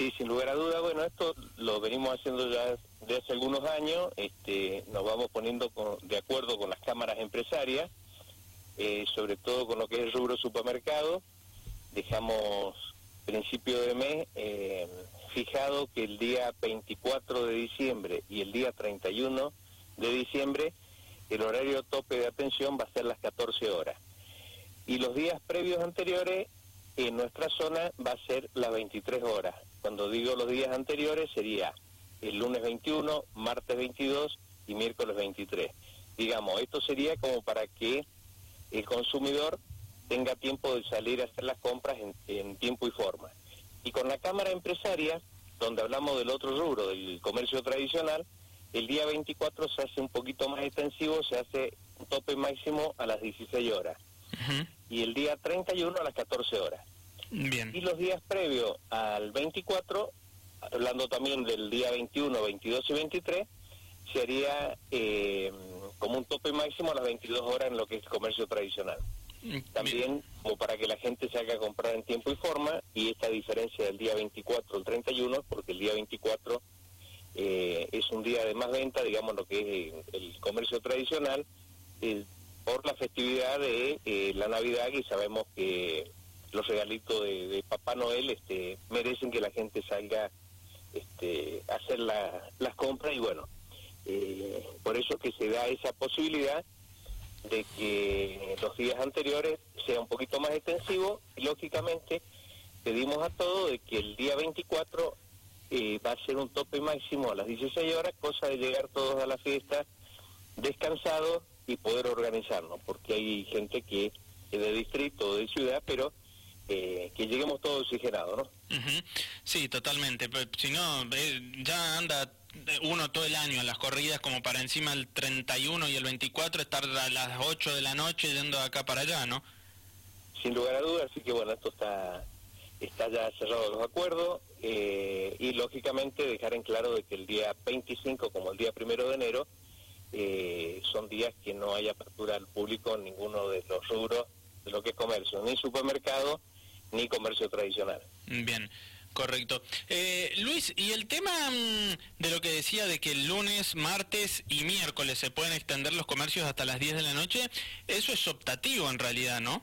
Sí, sin lugar a duda, bueno, esto lo venimos haciendo ya de hace algunos años, este, nos vamos poniendo de acuerdo con las cámaras empresarias, eh, sobre todo con lo que es el rubro supermercado, dejamos principio de mes eh, fijado que el día 24 de diciembre y el día 31 de diciembre el horario tope de atención va a ser las 14 horas. Y los días previos anteriores en nuestra zona va a ser las 23 horas. Cuando digo los días anteriores sería el lunes 21, martes 22 y miércoles 23. Digamos, esto sería como para que el consumidor tenga tiempo de salir a hacer las compras en, tiempo y forma. Y con la Cámara Empresaria, donde hablamos del otro rubro, del comercio tradicional, el día 24 se hace un poquito más extensivo, se hace un tope máximo a las 16 horas. Y el día 31 a las 14 horas. Bien. Y los días previos al 24, hablando también del día 21, 22 y 23, sería eh, como un tope máximo a las 22 horas en lo que es comercio tradicional. Mm, también como para que la gente se haga comprar en tiempo y forma y esta diferencia del día 24 al 31 porque el día 24 eh, es un día de más venta digamos lo que es el, comercio tradicional por la festividad de eh, la Navidad y sabemos que los regalitos de, Papá Noel este merecen que la gente salga este hacer las compras y bueno eh, por eso que se da esa posibilidad de que los días anteriores sea un poquito más extensivo. Y lógicamente pedimos a todos de que el día 24 eh, va a ser un tope máximo a las 16 horas, cosa de llegar todos a la fiesta descansados y poder organizarnos, porque hay gente que es de distrito o de ciudad, pero eh, que lleguemos todos oxigenados, ¿no? Sí, totalmente. Pues, si no, eh, ya anda uno todo el año a las corridas como para encima el 31 y el 24 estar a las 8 de la noche yendo de acá para allá, ¿no? Sin lugar a dudas, así que bueno, esto está está ya cerrado los acuerdos eh, y lógicamente dejar en claro de que el día 25 como el día primero de enero eh, son días que no hay apertura al público en ninguno de los rubros de lo que es comercio, ni supermercado ni comercio tradicional. Bien. Correcto. Eh, Luis, y el tema mm, de lo que decía de que el lunes, martes y miércoles se pueden extender los comercios hasta las 10 de la noche, eso es optativo en realidad, ¿no?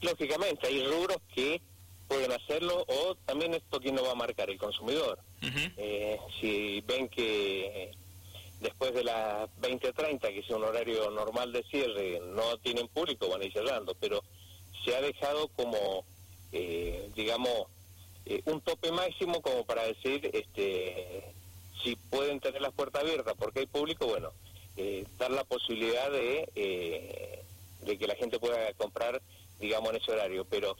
Lógicamente, hay rubros que pueden hacerlo o también esto quién lo va a marcar, el consumidor. Eh, si ven que después de las 20.30, que es un horario normal de cierre, no tienen público, van a ir cerrando, pero se ha dejado como, eh, digamos, eh, un tope máximo como para decir este si pueden tener las puertas abiertas porque hay público, bueno, eh, dar la posibilidad de, eh, de que la gente pueda comprar, digamos, en ese horario, pero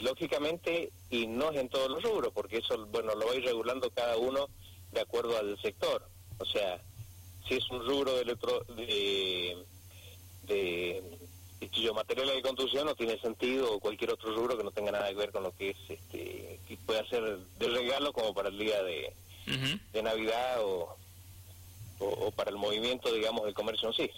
lógicamente, y no es en todos los rubros, porque eso, bueno, lo va a ir regulando cada uno de acuerdo al sector. O sea, si es un rubro de, electro, de, de yo materiales de construcción no tiene sentido o cualquier otro rubro que no tenga nada que ver con lo que es este que pueda ser de regalo como para el día de, de Navidad o, o, para el movimiento digamos del comercio en sí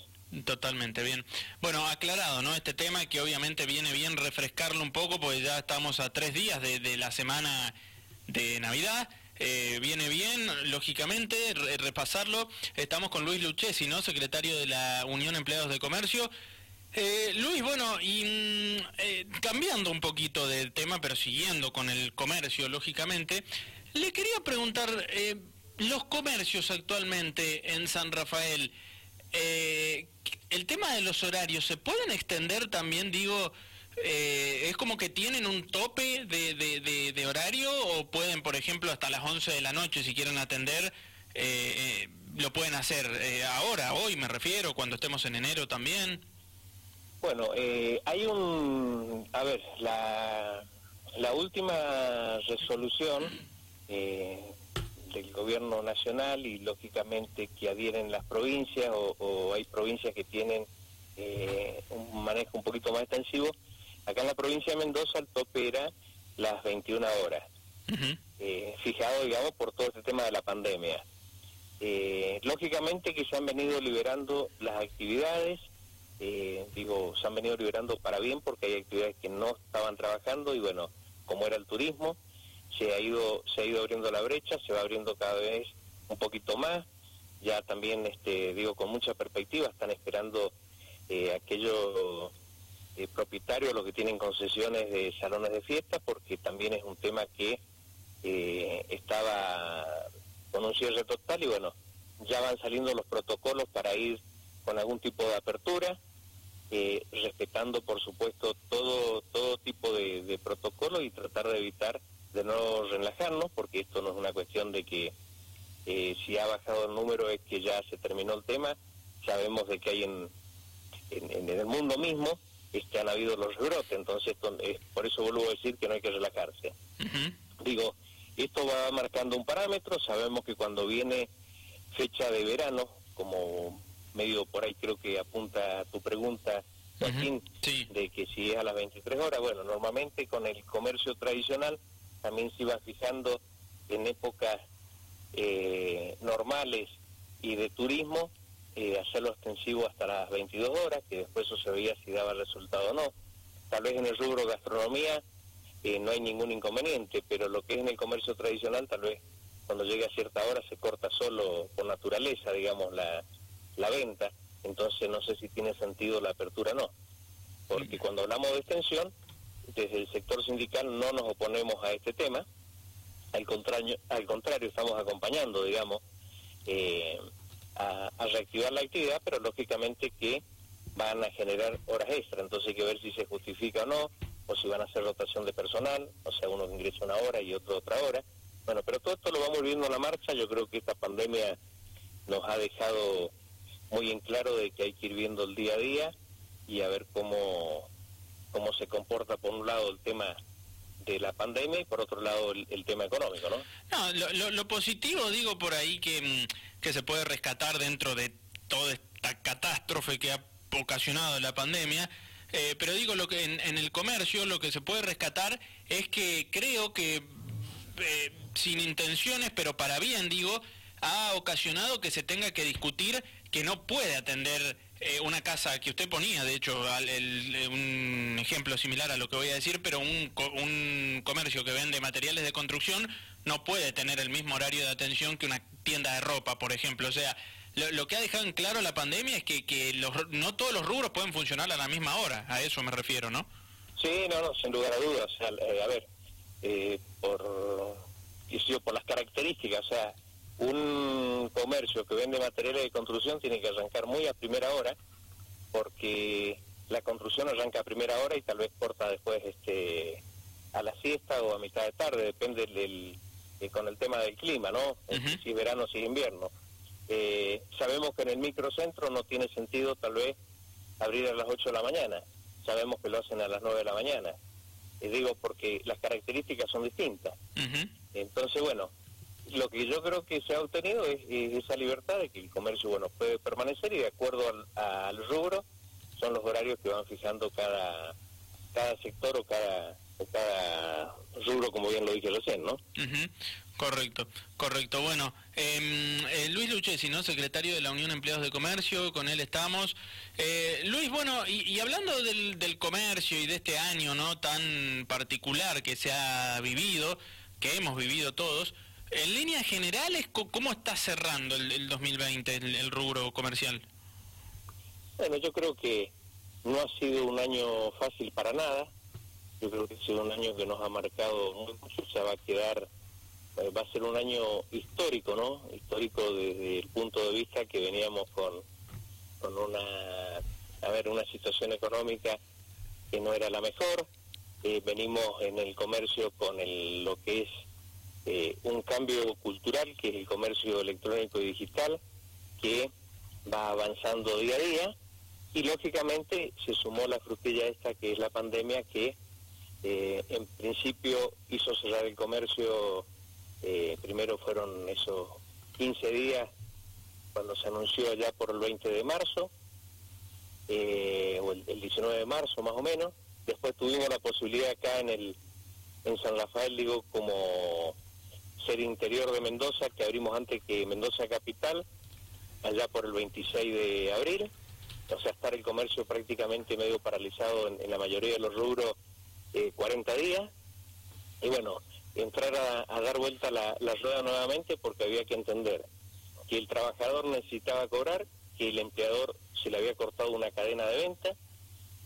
Totalmente bien. Bueno, aclarado, ¿no? Este tema que obviamente viene bien refrescarlo un poco, porque ya estamos a tres días de, de la semana de Navidad. Eh, viene bien, lógicamente, repasarlo. Estamos con Luis Luchesi, ¿no? Secretario de la Unión Empleados de Comercio. Eh, Luis, bueno, y mm, eh, cambiando un poquito del tema, pero siguiendo con el comercio, lógicamente, le quería preguntar, eh, los comercios actualmente en San Rafael, el tema de los horarios, ¿se pueden extender también, digo, es como que tienen un tope de, de, de, horario o pueden, por ejemplo, hasta las 11 de la noche, si quieren atender, lo pueden hacer ahora, hoy me refiero, cuando estemos en enero también? Bueno, eh, hay un... A ver, la, la última resolución eh, del gobierno nacional y lógicamente que adhieren las provincias o, hay provincias que tienen eh, un manejo un poquito más extensivo. Acá en la provincia de Mendoza el tope era las 21 horas, fijado, digamos, por todo este tema de la pandemia. lógicamente que se han venido liberando las actividades, eh, digo, se han venido liberando para bien porque hay actividades que no estaban trabajando y bueno, como era el turismo, se ha ido se ha ido abriendo la brecha, se va abriendo cada vez un poquito más. Ya también este digo con mucha perspectiva están esperando eh, aquellos eh, propietarios los que tienen concesiones de salones de fiesta porque también es un tema que eh, estaba con un cierre total y bueno, ya van saliendo los protocolos para ir con algún tipo de apertura, eh, respetando por supuesto todo todo tipo de, de protocolo y tratar de evitar de no relajarnos, porque esto no es una cuestión de que eh, si ha bajado el número es que ya se terminó el tema, sabemos de que hay en, en, el mundo mismo este, han habido los rebrotes, entonces por eso vuelvo a decir que no hay que relajarse. Digo, esto va marcando un parámetro, sabemos que cuando viene fecha de verano, como medio por ahí creo que apunta a tu pregunta, Joaquín, de que si es a las 23 horas, bueno, normalmente con el comercio tradicional también se iba fijando en épocas eh, normales y de turismo, eh, hacerlo extensivo hasta las 22 horas, que después eso se veía si daba resultado o no. Tal vez en el rubro gastronomía eh, no hay ningún inconveniente, pero lo que es en el comercio tradicional, tal vez cuando llegue a cierta hora se corta solo por naturaleza, digamos, la, la venta, entonces no sé si tiene sentido la apertura o no. Porque cuando hablamos de extensión, desde el sector sindical no nos oponemos a este tema, al contrario, al contrario estamos acompañando, digamos, eh, a, a, reactivar la actividad, pero lógicamente que van a generar horas extra, entonces hay que ver si se justifica o no, o si van a hacer rotación de personal, o sea, uno ingresa una hora y otro otra hora. Bueno, pero todo esto lo vamos viendo en la marcha, yo creo que esta pandemia nos ha dejado muy en claro de que hay que ir viendo el día a día y a ver cómo, cómo se comporta por un lado el tema de la pandemia y por otro lado el, tema económico, ¿no? No, lo, positivo digo por ahí que, mm, que se puede rescatar dentro de toda esta catástrofe que ha ocasionado la pandemia eh, pero digo, lo que en, el comercio lo que se puede rescatar es que creo que, eh, sin intenciones, pero para bien digo, ha ocasionado que se tenga que discutir que no puede atender eh, una casa que usted ponía, de hecho, un ejemplo similar a lo que voy a decir, pero un, un comercio que vende materiales de construcción no puede tener el mismo horario de atención que una tienda de ropa, por ejemplo. O sea, lo, que ha dejado en claro la pandemia es que, que los, no todos los rubros pueden funcionar a la misma hora, a eso me refiero, ¿no? Sí, no, no, sin lugar a dudas. Eh, a ver, eh, por, por las características, o sea, un comercio que vende materiales de construcción tiene que arrancar muy a primera hora, porque la construcción arranca a primera hora y tal vez corta después este a la siesta o a mitad de tarde, depende del, eh, con el tema del clima, ¿no? Si es verano, si es invierno. Eh, sabemos que en el microcentro no tiene sentido tal vez abrir a las 8 de la mañana, sabemos que lo hacen a las 9 de la mañana, y digo porque las características son distintas. Entonces, bueno, lo que yo creo que se ha obtenido es, esa libertad de que el comercio, bueno, puede permanecer y de acuerdo al, rubro son los horarios que van fijando cada, cada sector o cada, o cada rubro, como bien lo dije recién, ¿no? Correcto, correcto. Bueno, em, eh, Luis Luchesi, ¿no? Secretario de la Unión de Empleados de Comercio, con él estamos. Eh, Luis, bueno, y, hablando del, del, comercio y de este año, ¿no? Tan particular que se ha vivido, que hemos vivido todos, en líneas generales, ¿cómo está cerrando el, 2020 el, rubro comercial? Bueno, yo creo que no ha sido un año fácil para nada. Yo creo que ha sido un año que nos ha marcado mucho, se va a quedar eh, va a ser un año histórico, ¿no? Histórico desde el punto de vista que veníamos con, con una, a ver, una situación económica que no era la mejor. Eh, venimos en el comercio con el, lo que es eh, un cambio cultural, que es el comercio electrónico y digital, que va avanzando día a día. Y lógicamente se sumó la frutilla esta que es la pandemia que en principio hizo cerrar el comercio eh, primero fueron esos 15 días cuando se anunció ya por el 20 de marzo, eh, o el, 19 de marzo más o menos. Después tuvimos la posibilidad acá en el en San Rafael, digo, como ser interior de Mendoza, que abrimos antes que Mendoza Capital, allá por el 26 de abril. O sea, estar el comercio prácticamente medio paralizado en, la mayoría de los rubros eh, 40 días. Y bueno, entrar a, dar vuelta la, la rueda nuevamente porque había que entender que el trabajador necesitaba cobrar, que el empleador se le había cortado una cadena de venta.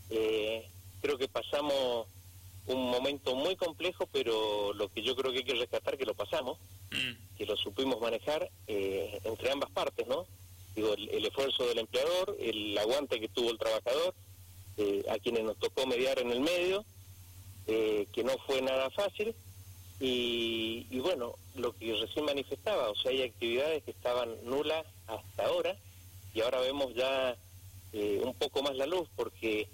Eh, creo que pasamos un momento muy complejo, pero lo que yo creo que hay que rescatar que lo pasamos, mm. que lo supimos manejar eh, entre ambas partes, ¿no? Digo, el, esfuerzo del empleador, el aguante que tuvo el trabajador, eh, a quienes nos tocó mediar en el medio, que no fue nada fácil, y, bueno, lo que recién manifestaba, o sea, hay actividades que estaban nulas hasta ahora y ahora vemos ya eh, un poco más la luz porque,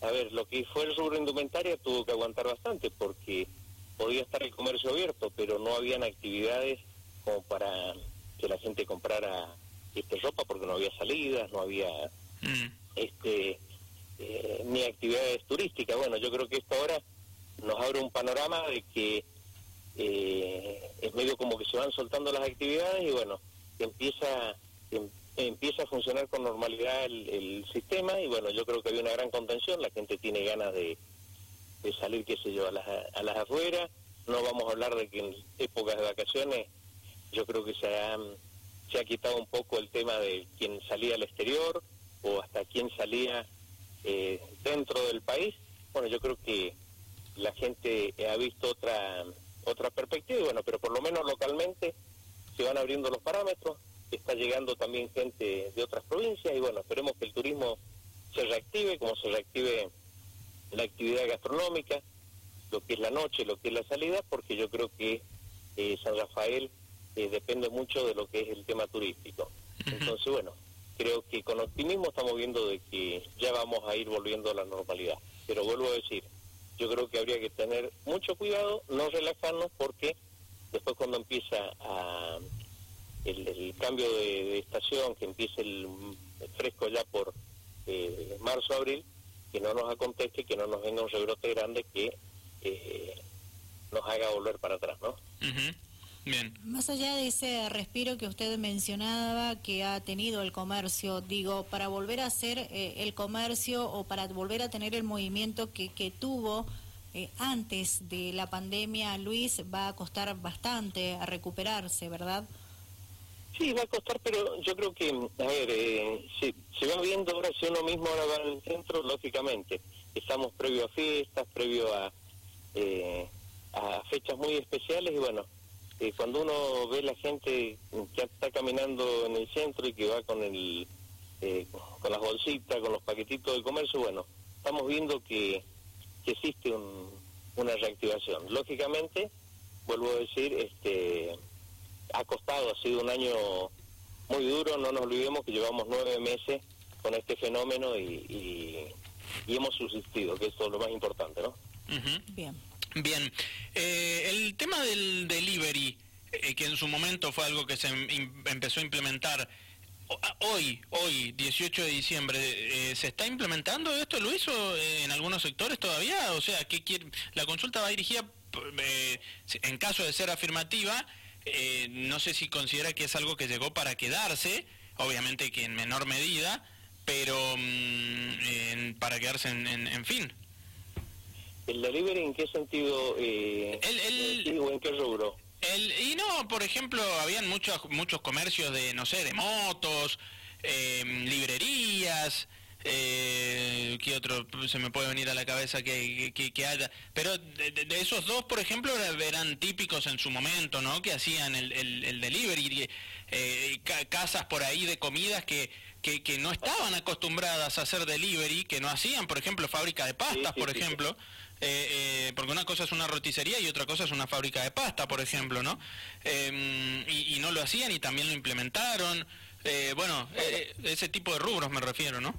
a ver, lo que fue el rubro indumentaria tuvo que aguantar bastante porque podía estar el comercio abierto, pero no habían actividades como para que la gente comprara este ropa porque no había salidas, no había mm. este eh, ni actividades turísticas. Bueno, yo creo que esto ahora nos abre un panorama de que eh, es medio como que se van soltando las actividades y bueno, empieza em, empieza a funcionar con normalidad el, sistema y bueno, yo creo que había una gran contención, la gente tiene ganas de, salir, qué sé yo, a las, a las afueras, no vamos a hablar de que en épocas de vacaciones yo creo que se ha, se ha quitado un poco el tema de quién salía al exterior o hasta quién salía eh, dentro del país. Bueno, yo creo que la gente ha visto otra otra perspectiva, bueno, pero por lo menos localmente se van abriendo los parámetros, está llegando también gente de otras provincias y bueno, esperemos que el turismo se reactive, como se reactive la actividad gastronómica, lo que es la noche, lo que es la salida, porque yo creo que eh, San Rafael eh, depende mucho de lo que es el tema turístico. Entonces, bueno, creo que con optimismo estamos viendo de que ya vamos a ir volviendo a la normalidad. Pero vuelvo a decir, yo creo que habría que tener mucho cuidado, no relajarnos porque después cuando empieza a el, cambio de, estación, que empiece el, fresco ya por eh, marzo, abril, que no nos acontezca, que no nos venga un rebrote grande que eh, nos haga volver para atrás, ¿no? Bien. Más allá de ese respiro que usted mencionaba que ha tenido el comercio, digo, para volver a hacer eh, el comercio o para volver a tener el movimiento que, que tuvo eh, antes de la pandemia, Luis, va a costar bastante a recuperarse, ¿verdad? Sí, va a costar, pero yo creo que, a ver, eh, se, va viendo ahora, si uno mismo ahora va al centro, lógicamente, estamos previo a fiestas, previo a, a fechas muy especiales y bueno, eh, cuando uno ve la gente que está caminando en el centro y que va con el eh, con las bolsitas, con los paquetitos de comercio, bueno, estamos viendo que, existe una reactivación. Lógicamente, vuelvo a decir, este ha costado, ha sido un año muy duro, no nos olvidemos que llevamos nueve meses con este fenómeno y, y, hemos subsistido, que eso es lo más importante, ¿no? Bien. Bien, eh, el tema del delivery, eh, que en su momento fue algo que se empezó a implementar, hoy, hoy, 18 de diciembre, eh, ¿se está implementando esto, Luis, o en algunos sectores todavía? O sea, ¿qué quiere? la consulta va dirigida, en caso de ser afirmativa, no sé si considera que es algo que llegó para quedarse, obviamente que en menor medida, pero mm, para quedarse en fin. ¿El delivery en qué sentido? Eh, el, ¿O en qué rubro? El, y no, por ejemplo, habían muchos muchos comercios de, no sé, de motos, em, librerías, eh, ¿qué otro se me puede venir a la cabeza que, que, haya? Pero de, esos dos, por ejemplo, eran típicos en su momento, ¿no? Que hacían el, el, delivery, eh, casas por ahí de comidas que, que, que, no estaban acostumbradas a hacer delivery, que no hacían, por ejemplo, fábrica de pastas, por ejemplo. Eh, eh, porque una cosa es una roticería y otra cosa es una fábrica de pasta, por ejemplo, ¿no? Em, y, no lo hacían y también lo implementaron. Eh, bueno, ese tipo de rubros me refiero, ¿no?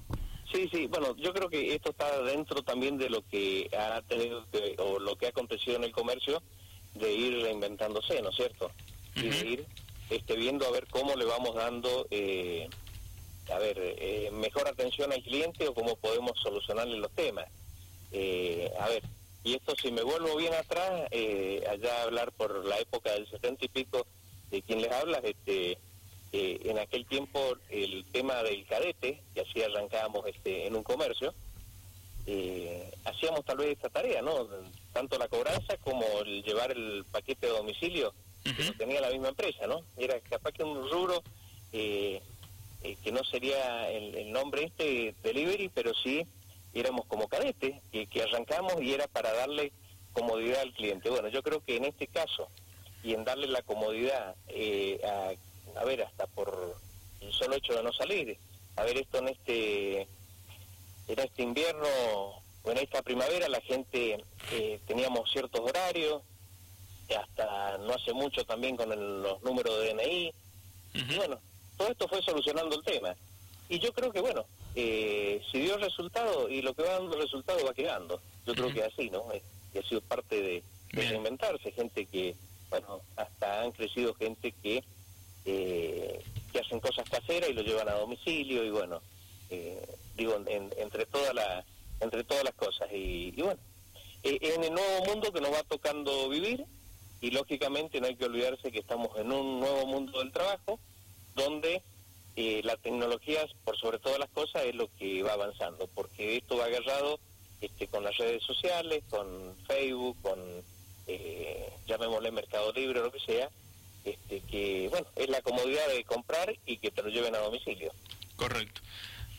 Sí, sí, bueno, yo creo que esto está dentro también de lo que ha tenido o lo que ha acontecido en el comercio, de ir reinventándose, ¿no es cierto? Y de ir este, viendo a ver cómo le vamos dando, a ver, mejor atención al cliente o cómo podemos solucionarle los temas. Eh, a ver, y esto si me vuelvo bien atrás, eh, allá hablar por la época del setenta y pico, de quien les habla, este, eh, en aquel tiempo el tema del cadete, que así arrancábamos este, en un comercio, hacía hacíamos tal vez esta tarea, ¿no? Tanto la cobranza como el llevar el paquete a domicilio, que tenía la misma empresa, ¿no? Era capaz que un rubro eh, eh, que no sería el, nombre este delivery, pero sí éramos como cadetes, que, que arrancamos y era para darle comodidad al cliente. Bueno, yo creo que en este caso, y en darle la comodidad eh, a, a ver, hasta por el solo hecho de no salir, a ver esto en este en este invierno o en esta primavera la gente eh, teníamos ciertos horarios hasta no hace mucho también con los números de DNI y bueno todo esto fue solucionando el tema. Y yo creo que bueno eh, si dio resultado y lo que va dando resultado va quedando. Yo creo que así no y ha sido parte de, de reinventarse gente que bueno hasta han crecido gente que eh, que hacen cosas caseras y lo llevan a domicilio y bueno, eh, digo, entre, todas las entre todas las cosas. Y, bueno, eh, en el nuevo mundo que nos va tocando vivir y lógicamente no hay que olvidarse que estamos en un nuevo mundo del trabajo donde eh, la tecnología, por sobre todas las cosas, es lo que va avanzando, porque esto va agarrado este, con las redes sociales, con Facebook, con, eh, llamémosle Mercado Libre o lo que sea, este, que bueno, es la comodidad de comprar y que te lo lleven a domicilio. Correcto.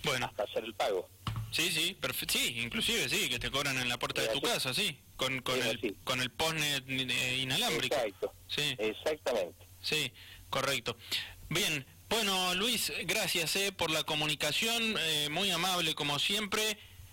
Bueno. Hasta hacer el pago. Sí, sí, sí, inclusive sí, que te cobran en la puerta de tu casa, sí, con, con, el, con el postnet eh, inalámbrico. Exacto. Sí. Exactamente. Sí, correcto. Bien, bueno, Luis, gracias eh, por la comunicación, eh, muy amable como siempre.